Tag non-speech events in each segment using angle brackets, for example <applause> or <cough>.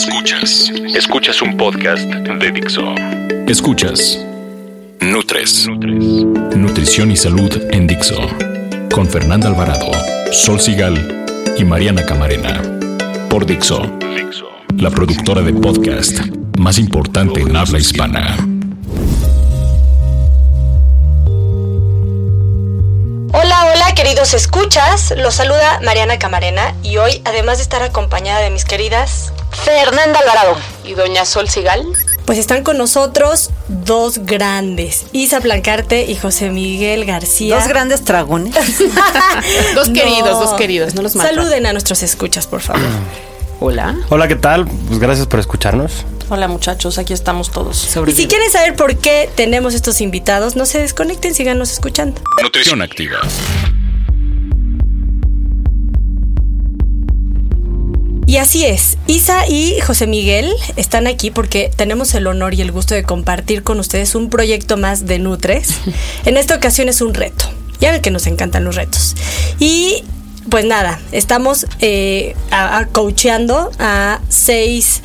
Escuchas, escuchas un podcast de Dixo. Escuchas Nutres, Nutrición y Salud en Dixo. Con Fernanda Alvarado, Sol Sigal y Mariana Camarena. Por Dixo, la productora de podcast más importante en habla hispana. Hola, hola queridos escuchas, los saluda Mariana Camarena y hoy además de estar acompañada de mis queridas Fernanda Alvarado y doña Sol Sigal, pues están con nosotros dos grandes, Isa Blancarte y José Miguel García. Dos grandes dragones. <laughs> dos queridos, dos queridos, no los maten. Saluden a nuestros escuchas, por favor. <clears throat> Hola. Hola, ¿qué tal? Pues gracias por escucharnos. Hola muchachos, aquí estamos todos. Y si quieren saber por qué tenemos estos invitados, no se desconecten, síganos escuchando. Nutrición activa. Y así es, Isa y José Miguel están aquí porque tenemos el honor y el gusto de compartir con ustedes un proyecto más de Nutres. <laughs> En esta ocasión es un reto. Ya ven que nos encantan los retos. Y pues nada, estamos eh, a, a coacheando a seis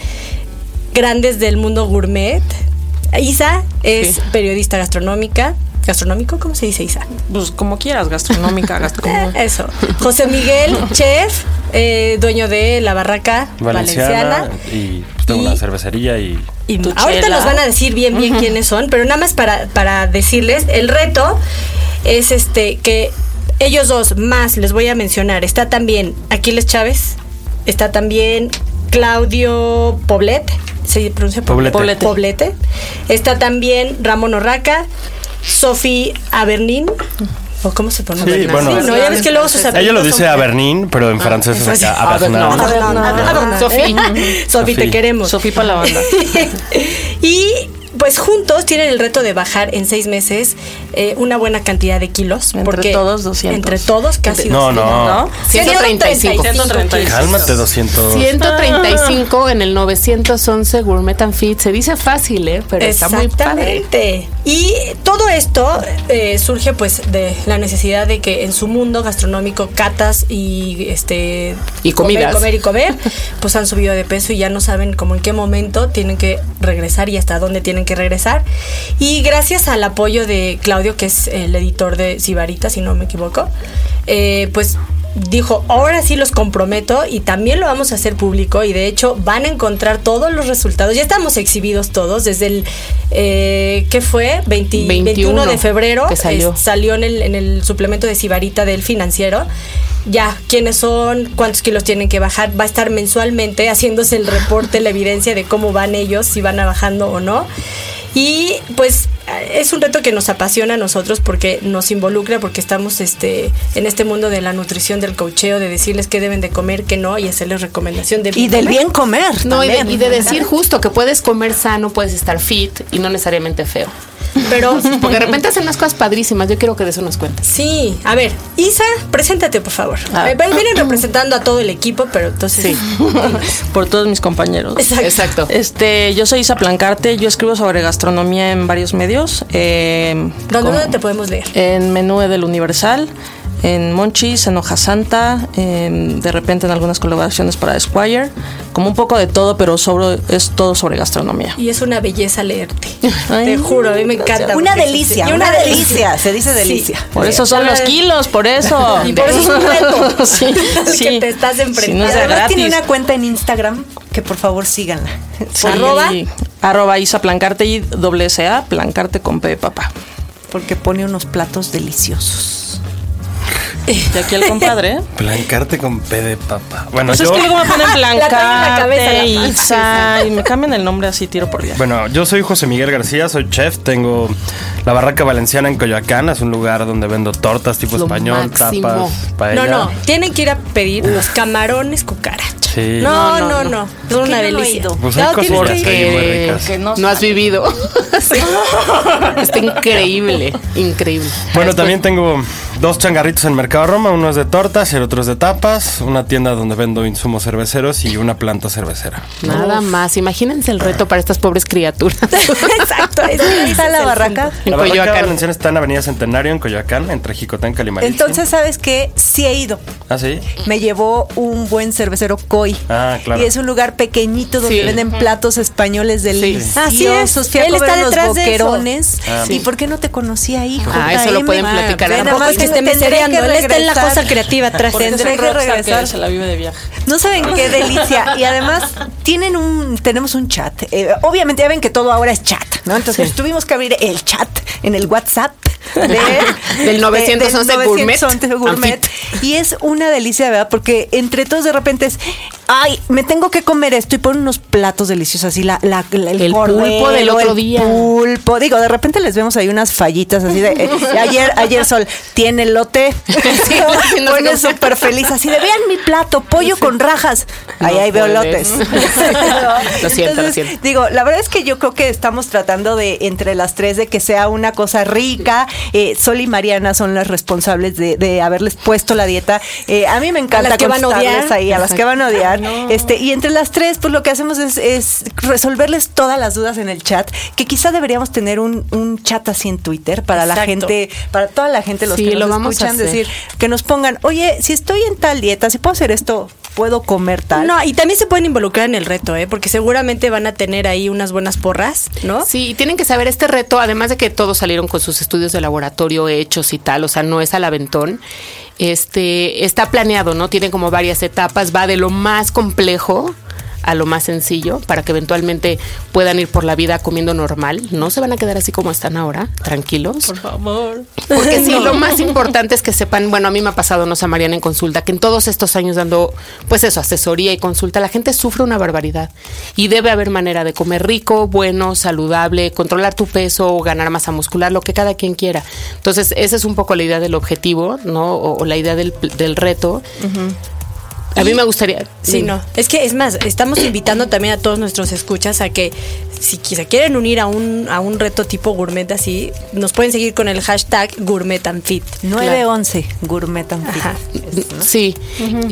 grandes del mundo gourmet. Isa es Sí. periodista gastronómica. ¿Gastronómico? ¿Cómo se dice Isa? Pues como quieras, gastronómica, <laughs> gastronómica. Eso. José Miguel, <laughs> chef, eh, dueño de la barraca Valenciana, valenciana. y pues, tengo Y- una cervecería y Y ahorita nos van a decir bien, bien quiénes son, pero nada más para, para decirles, el reto es este que ellos dos más les voy a mencionar. Está también Aquiles Chávez, está también Claudio Poblet, ¿se pronuncia Poblete. Poblete. Poblete. Está también Ramón Orraca, Sofi Abernin. ¿O cómo se pronuncia? Sí, bueno. no, ya ves que luego sus ella lo dice Abernin, pero en francés es acá Ah, Abernin. no. Abernin. Sofi. <laughs> Sofi, te Sofi. queremos. Sofía para la banda. <laughs> y pues juntos tienen el reto de bajar en seis meses eh, una buena cantidad de kilos. Entre porque todos, 200. Entre todos casi No, 200. no. ¿No? 135. 135. Cálmate, 200. 135 en el 911 Gourmet and Fit. Se dice fácil, ¿eh? Pero está muy padre. Exactamente. Y todo esto eh, surge pues de la necesidad de que en su mundo gastronómico catas y este Y comer, comidas. comer y comer, pues han subido de peso y ya no saben como en qué momento tienen que regresar y hasta dónde tienen que regresar. Y gracias al apoyo de Claudio, que es el editor de Sibarita, si no me equivoco, eh, pues dijo, ahora sí los comprometo y también lo vamos a hacer público y de hecho van a encontrar todos los resultados. Ya estamos exhibidos todos desde el, eh, ¿qué fue? 20 21, 21 de febrero. que salió. Es- salió en el, en el suplemento de Sibarita del financiero. Ya, quiénes son, cuántos kilos tienen que bajar. Va a estar mensualmente haciéndose el reporte, la evidencia de cómo van ellos, si van a bajando o no. Y pues es un reto que nos apasiona a nosotros porque nos involucra, porque estamos este, en este mundo de la nutrición, del cocheo, de decirles qué deben de comer, qué no, y hacerles recomendación de Y del bien comer. No, y de, también. y de decir justo que puedes comer sano, puedes estar fit y no necesariamente feo. Pero <laughs> Porque de repente hacen unas cosas padrísimas. Yo quiero que de eso nos cuentes. Sí, a ver, Isa, preséntate por favor. Ah. Eh, Vienen representando a todo el equipo, pero entonces. <laughs> por todos mis compañeros. Exacto. Exacto. Este, yo soy Isa Plancarte, yo escribo sobre gastronomía en varios medios. eh, ¿Dónde, dónde te podemos leer? En Menú del Universal, en Monchis, en Hoja Santa, en- de repente en algunas colaboraciones para Esquire, como un poco de todo, pero sobre, es todo sobre gastronomía. Y es una belleza leerte. <laughs> Ay, te juro, a mí me encanta. Una delicia, y una delicia, se dice Sí. delicia. Por eso son los kilos, por eso. <laughs> Y por eso es un reto. <laughs> sí, Que te estás Si no enfrentando. de Además tiene una cuenta en Instagram que por favor síganla. Sí, Arroba. arroba Isa Plancarte y doble S A, Plancarte con P de papá. Porque pone unos platos deliciosos. <laughs> De aquí el compadre. Blancarte con P de papa. Bueno, Pues yo, es que luego me ponen <laughs> La traen en la cabeza, Blancarte, la Isa, y me cambian el nombre así tiro por día. bueno, yo soy José Miguel García, soy chef, tengo la Barraca Valenciana en Coyoacán, es un lugar donde vendo tortas tipo Lo español, máximo. tapas, paella. No, no, tienen que ir a pedir los camarones cucaracha. Sí. No, No, no, no, no. Son una no delicia. Pues hay cosas que Que, ricas. que no no, has vivido. <laughs> Está increíble, increíble. Bueno, también tengo dos changarritos en Mercado Roma, uno es de tortas y el otro es de tapas, una tienda donde vendo insumos cerveceros y una planta cervecera. Nada más. Imagínense el reto para estas pobres criaturas. <laughs> Exacto. Ahí está la barraca. En La Barraca Coyoacán. Valenciana está en Avenida Centenario en Coyoacán, entre Jicotán, Calimarí. Entonces, ¿sabes qué? Sí he ido. ¿Ah, sí? Me llevó un buen cervecero Koi. Ah, claro. Y es un lugar pequeñito donde Sí. venden platos españoles deliciosos. Así es. Fui a Él comer está unos detrás de eso. boquerones. Ah. ¿Y por qué no te conocí ahí, Ah, eso lo pueden platicar nada más que esté mesereando. Él está en la cosa creativa atrás. Tendré que regresar. que se la vive de viaje. No saben qué delicia. Y además tienen un, tenemos un chat. Eh, obviamente ya ven que todo ahora es chat, ¿no? Entonces tuvimos que abrir el chat en el WhatsApp de- <laughs> Del 911 del gourmet. 911 gourmet. Y es una delicia, ¿verdad? Porque entre todos de repente es, ay, me tengo que comer esto y ponen unos platos deliciosos así, la, la- la- el, El cordero, pulpo del otro el día. pulpo. Digo, de repente les vemos ahí unas fallitas así de, eh, <laughs> ayer, ayer Sol, tiene elote. <laughs> Sí, no, sí, no sé Pone súper feliz así de, vean mi plato, pollo con rajas. Ahí ahí veo lotes. Lo siento, lo Entonces, siento. Digo, la verdad es que yo creo que estamos tratando de, entre las tres, de que sea una cosa rica. Eh, Sol y Mariana son las responsables de, de haberles puesto la dieta. Eh, a mí me encanta A las que van a odiar. ahí, a las que van a odiar. Este, y entre las tres, pues lo que hacemos es, es resolverles todas las dudas en el chat, que quizá deberíamos tener un, un chat así en Twitter para la gente, para toda la gente, los Sí, que nos lo vamos a escuchan, decir, que nos pongan, oye, si estoy en tal dieta, si puedo hacer esto, puedo comer tal. No, y también se pueden involucrar en el reto, ¿eh? Porque seguramente van a tener ahí unas buenas porras, ¿no? Sí, y tienen que saber este reto, además de que todos salieron con sus estudios de laboratorio hechos y tal, o sea, no es al aventón. Este está planeado, ¿no? Tiene como varias etapas, va de lo más complejo a lo más sencillo para que eventualmente puedan ir por la vida comiendo normal. No se van a quedar así como están ahora, tranquilos. Por favor. Porque sí, <laughs> lo más importante es que sepan, bueno, a mí me ha pasado, no sé, Mariana en consulta, que en todos estos años dando, pues eso, asesoría y consulta, la gente sufre una barbaridad. Y debe haber manera de comer rico, bueno, saludable, controlar tu peso, ganar masa muscular, lo que cada quien quiera. Entonces, esa es un poco la idea del objetivo, ¿no? O, o la idea del, del reto. A mí me gustaría. Sí, no. Es que es más, estamos invitando también a todos nuestros escuchas a que si se quieren unir a un, a un reto tipo gourmet así, nos pueden seguir con el hashtag gourmet and fit. 911, gourmet and fit. Ajá. Sí,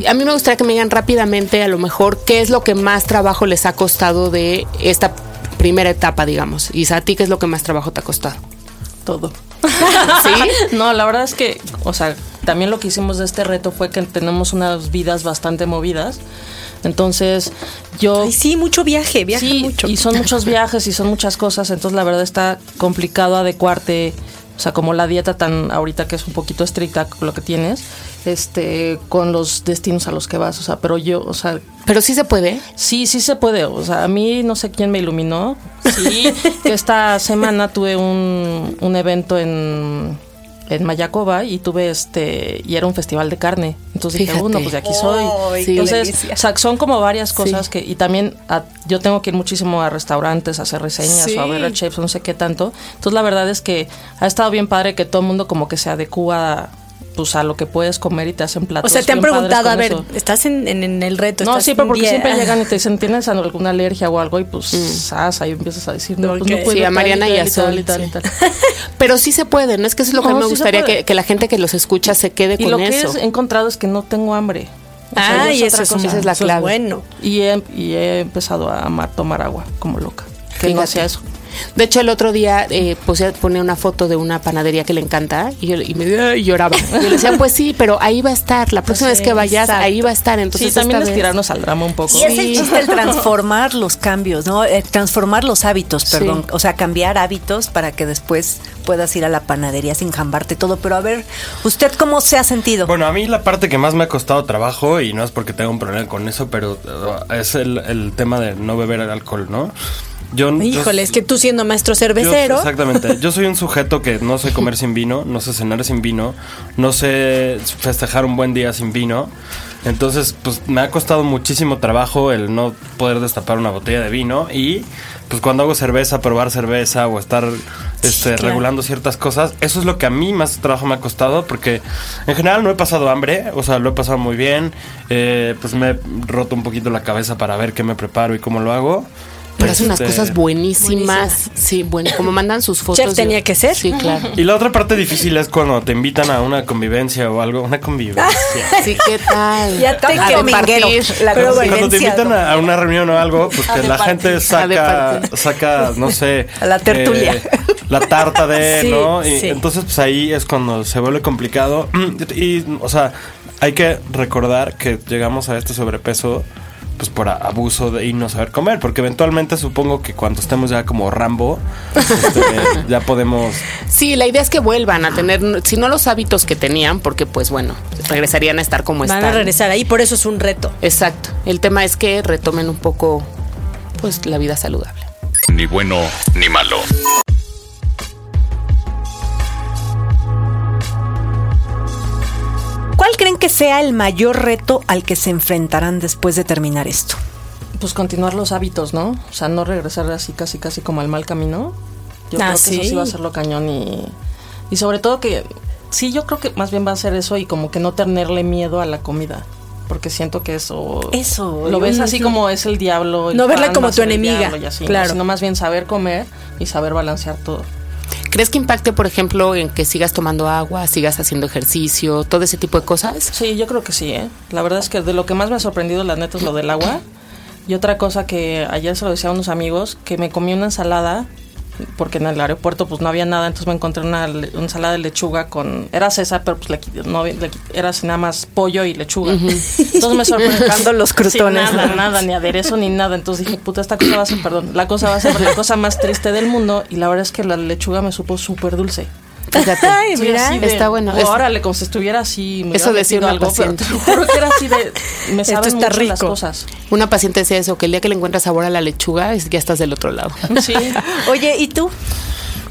a mí me gustaría que me digan rápidamente a lo mejor qué es lo que más trabajo les ha costado de esta primera etapa, digamos. Y a ti qué es lo que más trabajo te ha costado. Todo. <laughs> ¿Sí? <laughs> No, la verdad es que, o sea, también lo que hicimos de este reto fue que tenemos unas vidas bastante movidas. Entonces, yo Ay, sí, mucho viaje, viaja sí, mucho. y son muchos <laughs> viajes y son muchas cosas, entonces la verdad está complicado adecuarte, o sea, como la dieta tan ahorita que es un poquito estricta lo que tienes, este, con los destinos a los que vas, o sea, pero yo, o sea, Pero sí se puede. Sí, sí se puede. O sea, a mí no sé quién me iluminó. Sí, que <laughs> esta semana tuve un, un evento en, en Mayacoba y tuve este, y era un festival de carne. Entonces dije, Fíjate. uno, pues de aquí soy. Entonces, o sea, son como varias cosas Sí. que, y también a- yo tengo que ir muchísimo a restaurantes, a hacer reseñas Sí. o a ver a chefs, no sé qué tanto. Entonces la verdad es que ha estado bien padre que todo el mundo como que se adecua pues a lo que puedes comer y te hacen platos. o sea, te han preguntado, a ver, eso. ¿estás en, en- en el reto? No, ¿Estás sí, pero porque día? siempre llegan y te dicen, <laughs> ¿tienes alguna alergia o algo? Y pues, sas, ahí empiezas a decir, no, pues no puedo. Sí, a Mariana y a Sol, tal y tal y sí. tal. <laughs> Pero sí se puede, ¿no? Es que eso es lo que No, a mí me sí gustaría que, que la gente que los escucha se quede Y con lo que eso. he encontrado es que no tengo hambre. O sea, Ah, y eso es, cosa. esa es la eso es clave. bueno. Y he, y he empezado a amar tomar agua como loca. Que no hacía eso. De hecho, el otro día eh, puse, ponía una foto de una panadería que le encanta y, yo, y me y lloraba. Y <laughs> yo le decía, pues sí, pero ahí va a estar. La próxima vez que vayas, exacto. ahí va a estar. Entonces, sí, también es vez- tirarnos al drama un poco. Y es el chiste el <laughs> transformar los cambios, ¿no? Eh, transformar los hábitos, Sí. perdón. O sea, cambiar hábitos para que después puedas ir a la panadería sin jambarte todo. Pero a ver, ¿usted cómo se ha sentido? Bueno, a mí la parte que más me ha costado trabajo, y no es porque tenga un problema con eso, pero uh, es el, el tema de no beber alcohol, ¿no? Yo, yo- Híjole, es que tú siendo maestro yo- cervecero. exactamente. Yo soy un sujeto que no sé comer <laughs> sin vino, no sé cenar sin vino, no sé festejar un buen día sin vino. Entonces, pues me ha costado muchísimo trabajo el no poder destapar una botella de vino y pues cuando hago cerveza, probar cerveza o estar este, claro. regulando ciertas cosas, eso es lo que a mí más trabajo me ha costado porque en general no he pasado hambre, o sea, lo he pasado muy bien, eh, pues me he roto un poquito la cabeza para ver qué me preparo y cómo lo hago. Pero hace unas Este, cosas buenísimas. Sí, bueno, como mandan sus fotos. Chef yo- tenía que ser. Sí, claro. Y la otra parte difícil es cuando te invitan a una convivencia o algo, una convivencia. <laughs> Sí, ¿qué tal? Ya te A quedó minguero. departir. La Pero Cuando te invitan a, a una reunión o algo, pues que la gente saca, saca, no sé, A la tertulia. eh, la tarta de, <laughs> Sí, ¿no? Y sí. entonces, pues ahí es cuando se vuelve complicado. <clears throat> Y, o sea, hay que recordar que llegamos a este sobrepeso pues por abuso de y no saber comer, porque eventualmente supongo que cuando estemos ya como Rambo, este, <laughs> ya podemos Sí, la idea es que vuelvan a tener, si no los hábitos que tenían, porque pues bueno, regresarían a estar como Van están. a regresar ahí, por eso es un reto. Exacto. El tema es que retomen un poco, pues, la vida saludable. Ni bueno ni malo. Que sea el mayor reto al que se enfrentarán después de terminar esto? Pues continuar los hábitos, ¿no? O sea, no regresar así casi casi como al mal camino. Yo Ah, creo que sí. eso sí va a ser lo cañón y, y sobre todo que sí, yo creo que más bien va a ser eso y como que no tenerle miedo a la comida. Porque siento que eso... Eso, Lo ves así como es el diablo. el No verla como tu enemiga, y así, claro. Sino más bien saber comer y saber balancear todo. ¿Crees que impacte, por ejemplo, en que sigas tomando agua, sigas haciendo ejercicio, todo ese tipo de cosas? Sí, yo creo que sí, ¿eh? La verdad es que de lo que más me ha sorprendido, la neta, es lo del agua. Y otra cosa que ayer se lo decía a unos amigos, que me comí una ensalada, porque en el aeropuerto pues no había nada, entonces me encontré una, ensalada de lechuga con... Era César, pero pues le, no, le era así nada más pollo y lechuga. Entonces me sorprendió. Los crutones, Sí, nada, ¿no? nada, ni aderezo ni nada. Entonces dije, puta, esta cosa va a ser, perdón, la cosa va a ser la cosa más triste del mundo. Y la verdad es que la lechuga me supo súper dulce. Fíjate. Ay, Sí, mira. así de, está bueno. "Oh, Es- órale, como si estuviera así. me Eso decía algo, pero paciente. te lo juro que era así de. Me Esto saben está mucho las rico. cosas. Una paciente decía eso, que el día que le encuentras sabor a la lechuga, es, ya estás del otro lado. Sí. <laughs> Oye, ¿y tú?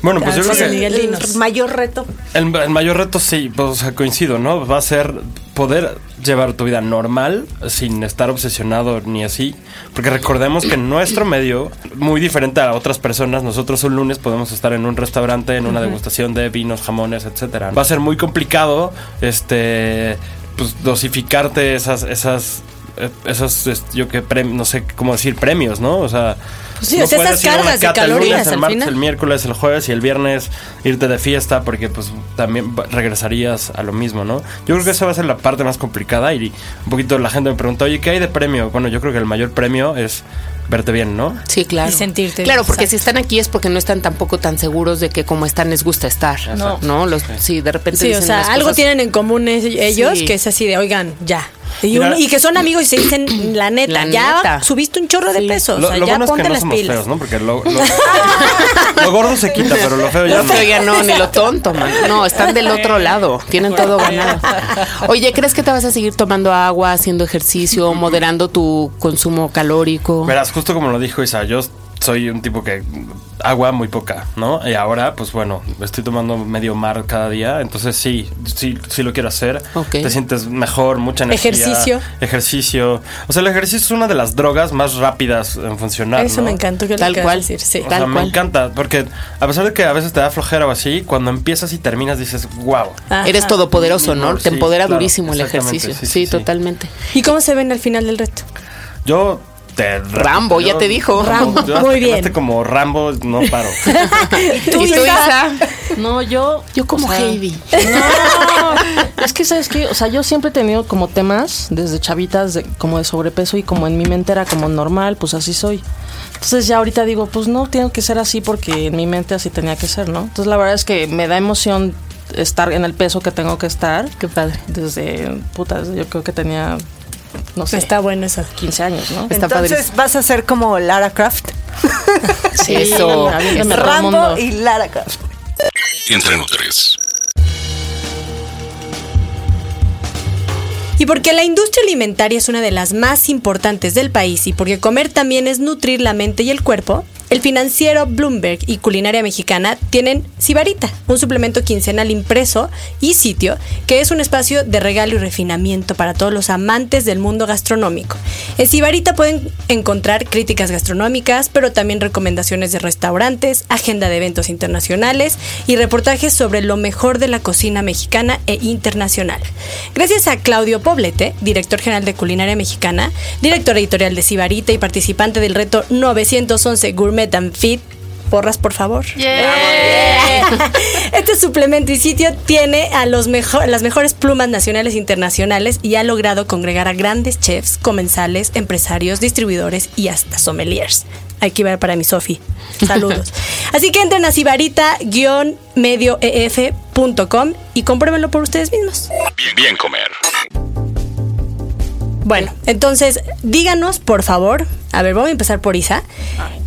Bueno, pues yo creo que El dinos. mayor reto. el, el mayor reto sí, pues, o sea, coincido, ¿no? Va a ser poder llevar tu vida normal sin estar obsesionado ni así. Porque recordemos que en nuestro medio, muy diferente a otras personas, nosotros un lunes podemos estar en un restaurante, en una degustación de vinos, jamones, etcétera. Va a ser muy complicado, este, pues dosificarte esas, esas, esos, es- yo que prem- no sé cómo decir premios, ¿no? O sea, Pues sí, o sea, puedes esas ir cargas de el lunes, el martes, final. el miércoles, el jueves y el viernes irte de fiesta porque pues también regresarías a lo mismo, ¿no? Yo creo que esa va a ser la parte más complicada y un poquito la gente me pregunta, oye, ¿qué hay de premio? Bueno, yo creo que el mayor premio es verte bien, ¿no? Sí, claro. Y sentirte Claro, porque exacto. si están aquí es porque no están tampoco tan seguros de que como están les gusta estar. No. ¿No? Los, sí, de repente Sí, o sea, algo cosas- tienen en común es- ellos Sí. que es así de, oigan, ya. Y, Mira- un- y que son amigos y se dicen, <clears throat> la neta, La ya neta. subiste un chorro de Sí. peso. Lo, o sea, lo ya bueno es ponte que no las somos pilas. feos, ¿no? Porque lo, lo- <laughs> lo gordo se quita, pero lo feo ya Lo no. feo ya no, ni lo tonto, man. No, están del otro lado. Tienen todo ganado. Oye, ¿crees que te vas a seguir tomando agua, haciendo ejercicio, moderando tu consumo calórico? Verás, justo como lo dijo Isa, yo soy un tipo que agua muy poca, ¿no? Y ahora, pues bueno, estoy tomando medio mar cada día, entonces sí, sí, sí lo quiero hacer. Ok. Te sientes mejor, mucha energía. Ejercicio. Ejercicio. O sea, el ejercicio es una de las drogas más rápidas en funcionar. Eso ¿no? me encantó que Tal cual. decir. Sí. O Tal sea, me cual. encanta, porque a pesar de que a veces te da flojera o así, cuando empiezas y terminas dices, wow. Ajá. Eres todopoderoso, ¿no? Sí, Te empodera claro, durísimo el ejercicio. sí, Sí, sí, sí. totalmente. ¿Y cómo se ven al final del reto? Yo te... Rambo, ya te dijo. Rambo. Yo hasta Muy bien. como Rambo, no paro. <laughs> ¿Y tú, Isa? No, yo. Yo como o sea, Heidi. No, es que sabes que, o sea, yo siempre he tenido como temas desde chavitas de, como de sobrepeso y como en mi mente era como normal, pues así soy. Entonces ya ahorita digo, pues no, tengo que ser así porque en mi mente así tenía que ser, ¿no? Entonces la verdad es que me da emoción estar en el peso que tengo que estar. Qué padre. Desde, puta, desde yo creo que tenía, no sé, Está bueno eso. 15 años, ¿no? Está Entonces padrísimo. vas a ser como Lara Croft. <laughs> Sí, <laughs> Eso. Rambo mundo. y Lara Croft. Entre Nutres. Y porque la industria alimentaria es una de las más importantes del país y porque comer también es nutrir la mente y el cuerpo, El financiero Bloomberg y Culinaria Mexicana tienen Sibarita, un suplemento quincenal impreso y sitio que es un espacio de regalo y refinamiento para todos los amantes del mundo gastronómico. En Sibarita pueden encontrar críticas gastronómicas, pero también recomendaciones de restaurantes, agenda de eventos internacionales y reportajes sobre lo mejor de la cocina mexicana e internacional. Gracias a Claudio Poblete, director general de Culinaria Mexicana, director editorial de Sibarita y participante del reto 911 Gourmet and Fit. Porras, por favor. <laughs> Este suplemento y sitio tiene a los mejor, las mejores plumas nacionales e internacionales y ha logrado congregar a grandes chefs, comensales, empresarios, distribuidores y hasta sommeliers. Hay que ver para mi Sofi. Saludos. <laughs> Así que entren a sibarita-medioef.com y compruébenlo por ustedes mismos. Bien, bien comer. Bueno, entonces díganos, por favor, a ver, vamos a empezar por Isa.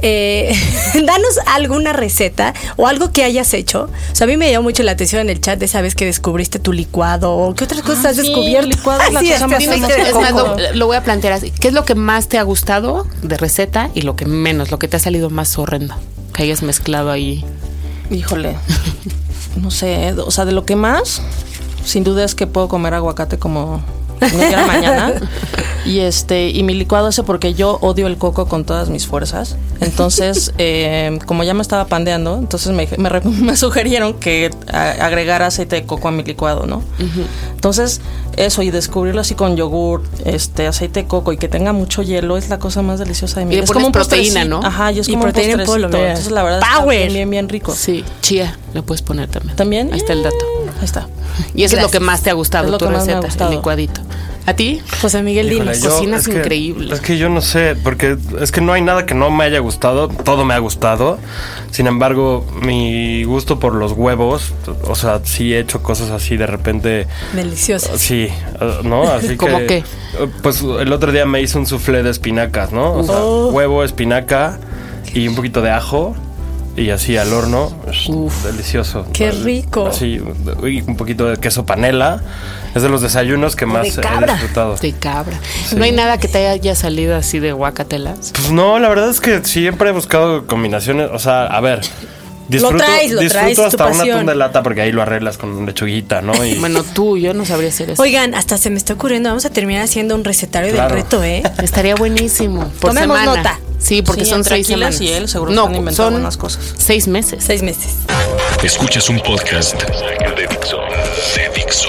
Eh, <laughs> danos alguna receta o algo que hayas hecho. O sea, a mí me llamó mucho la atención en el chat de esa vez que descubriste tu licuado o qué otras cosas has sí, descubierto. licuado <laughs> es la Sí, cosa más Es lo, lo voy a plantear así. ¿Qué es lo que más te ha gustado de receta y lo que menos, lo que te ha salido más horrendo? Que hayas mezclado ahí. Híjole. <laughs> No sé, o sea, de lo que más, sin duda es que puedo comer aguacate como media <laughs> mañana. Y este, y mi licuado ese porque yo odio el coco con todas mis fuerzas. Entonces, <laughs> eh, como ya me estaba pandeando, entonces me, me <laughs> me sugirieron que a- agregara aceite de coco a mi licuado, ¿no? Entonces, eso, y descubrirlo así con yogur, este, aceite de coco y que tenga mucho hielo es la cosa más deliciosa de mi vida. Es como un proteína. ¿no? Ajá, y es Y como proteína en un polvo, postrecito. mira. Entonces, la verdad, está Power. bien, bien, bien rico. Sí, chía, le puedes poner también. ¿También? Ahí está el dato. Ahí está. Y eso es lo que más te ha gustado, Es lo tu que más me ha receta, gustado. el licuadito. ¿A ti? José Miguel Híjole, Dinos. yo- cocinas es que- increíble. Es que yo no sé, porque es que no hay nada que no me haya gustado, todo me ha gustado. Sin embargo, mi gusto por los huevos, o sea, sí he hecho cosas así de repente. Delicioso. Sí, eh, ¿no? Así <laughs> ¿Cómo que. qué? eh, Pues el otro día me hice un soufflé de espinacas, ¿no? O sea, huevo, espinaca y un poquito de ajo. Y así al horno, Uf. delicioso. Qué rico. Así, y un poquito de queso panela. Es de los desayunos que más de he cabra. disfrutado. De cabra. No hay nada que te haya salido así de guacatelas. Pues no, la verdad es que siempre he buscado combinaciones. O sea, a ver. Disfruto, traes, lo disfruto traes, tu hasta una atún de lata porque ahí lo arreglas con lechuguita, ¿no? Y <laughs> Bueno, tú, yo no sabría hacer eso. Oigan, hasta se me está ocurriendo, vamos a terminar haciendo un recetario Claro. del reto, ¿eh? Estaría buenísimo. Por Tomemos semana. nota. Sí, porque Sí, son entre seis semanas. y él seguro no, han inventado son buenas cosas. seis meses. Seis meses. Escuchas un podcast de Dixo. De Dixo.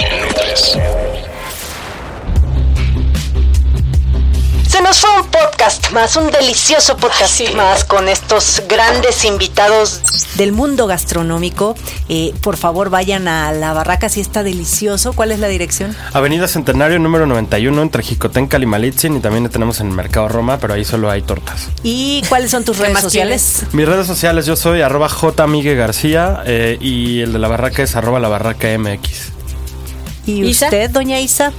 Fue un podcast más, un delicioso podcast más con estos grandes invitados del mundo gastronómico. Eh, por favor, vayan a la barraca si está delicioso. ¿Cuál es la dirección? Avenida Centenario número 91 entre Jicotenca y Malitzin y también tenemos en el Mercado Roma, pero ahí solo hay tortas. ¿Y cuáles son tus ¿Qué redes sociales? Mis redes sociales yo soy arroba García eh, y el de la barraca es arroba la barraca MX. ¿Y Isa. usted, doña Isa?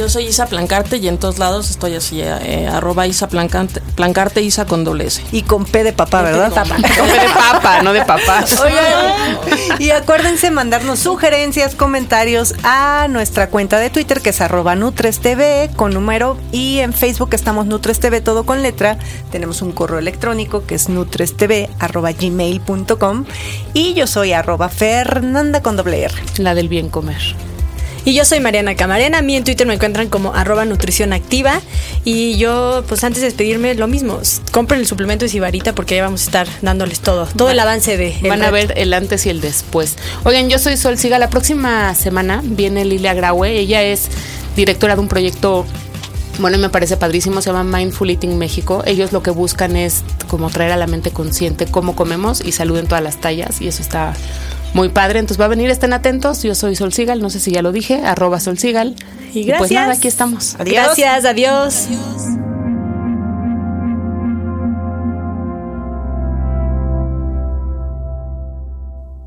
Yo soy Isa Plancarte y en todos lados estoy así, eh, arroba Isa Plancarte, Plancarte Isa con doble S. Y con P de papá, ¿verdad? Papá. No de papa, no de papás. <laughs> Oigan, y acuérdense mandarnos sugerencias, comentarios a nuestra cuenta de Twitter que es arroba NutresTV con número y en Facebook estamos NutresTV todo con letra. Tenemos un correo electrónico que es nutrestv arroba gmail.com y yo soy arroba Fernanda con doble R. La del bien comer. Y yo soy Mariana Camarena, a mí en Twitter me encuentran como arroba nutrición activa y yo pues antes de despedirme lo mismo, compren el suplemento de Sibarita porque ya vamos a estar dándoles todo, todo el avance de... el Van a ver el antes y el después. Oigan, yo soy Sol Siga. La próxima semana viene Lilia Graue. Ella es directora de un proyecto. Bueno, me parece padrísimo, se llama Mindful Eating México. Ellos lo que buscan es como traer a la mente consciente cómo comemos y salud en todas las tallas. Y eso está muy padre. Entonces va a venir, estén atentos. Yo soy Sol Sigal, no sé si ya lo dije, arroba Sol Sigal. Y gracias. pues nada, aquí estamos. Gracias, adiós.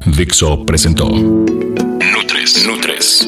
Dixo presentó Nutres. Nutres.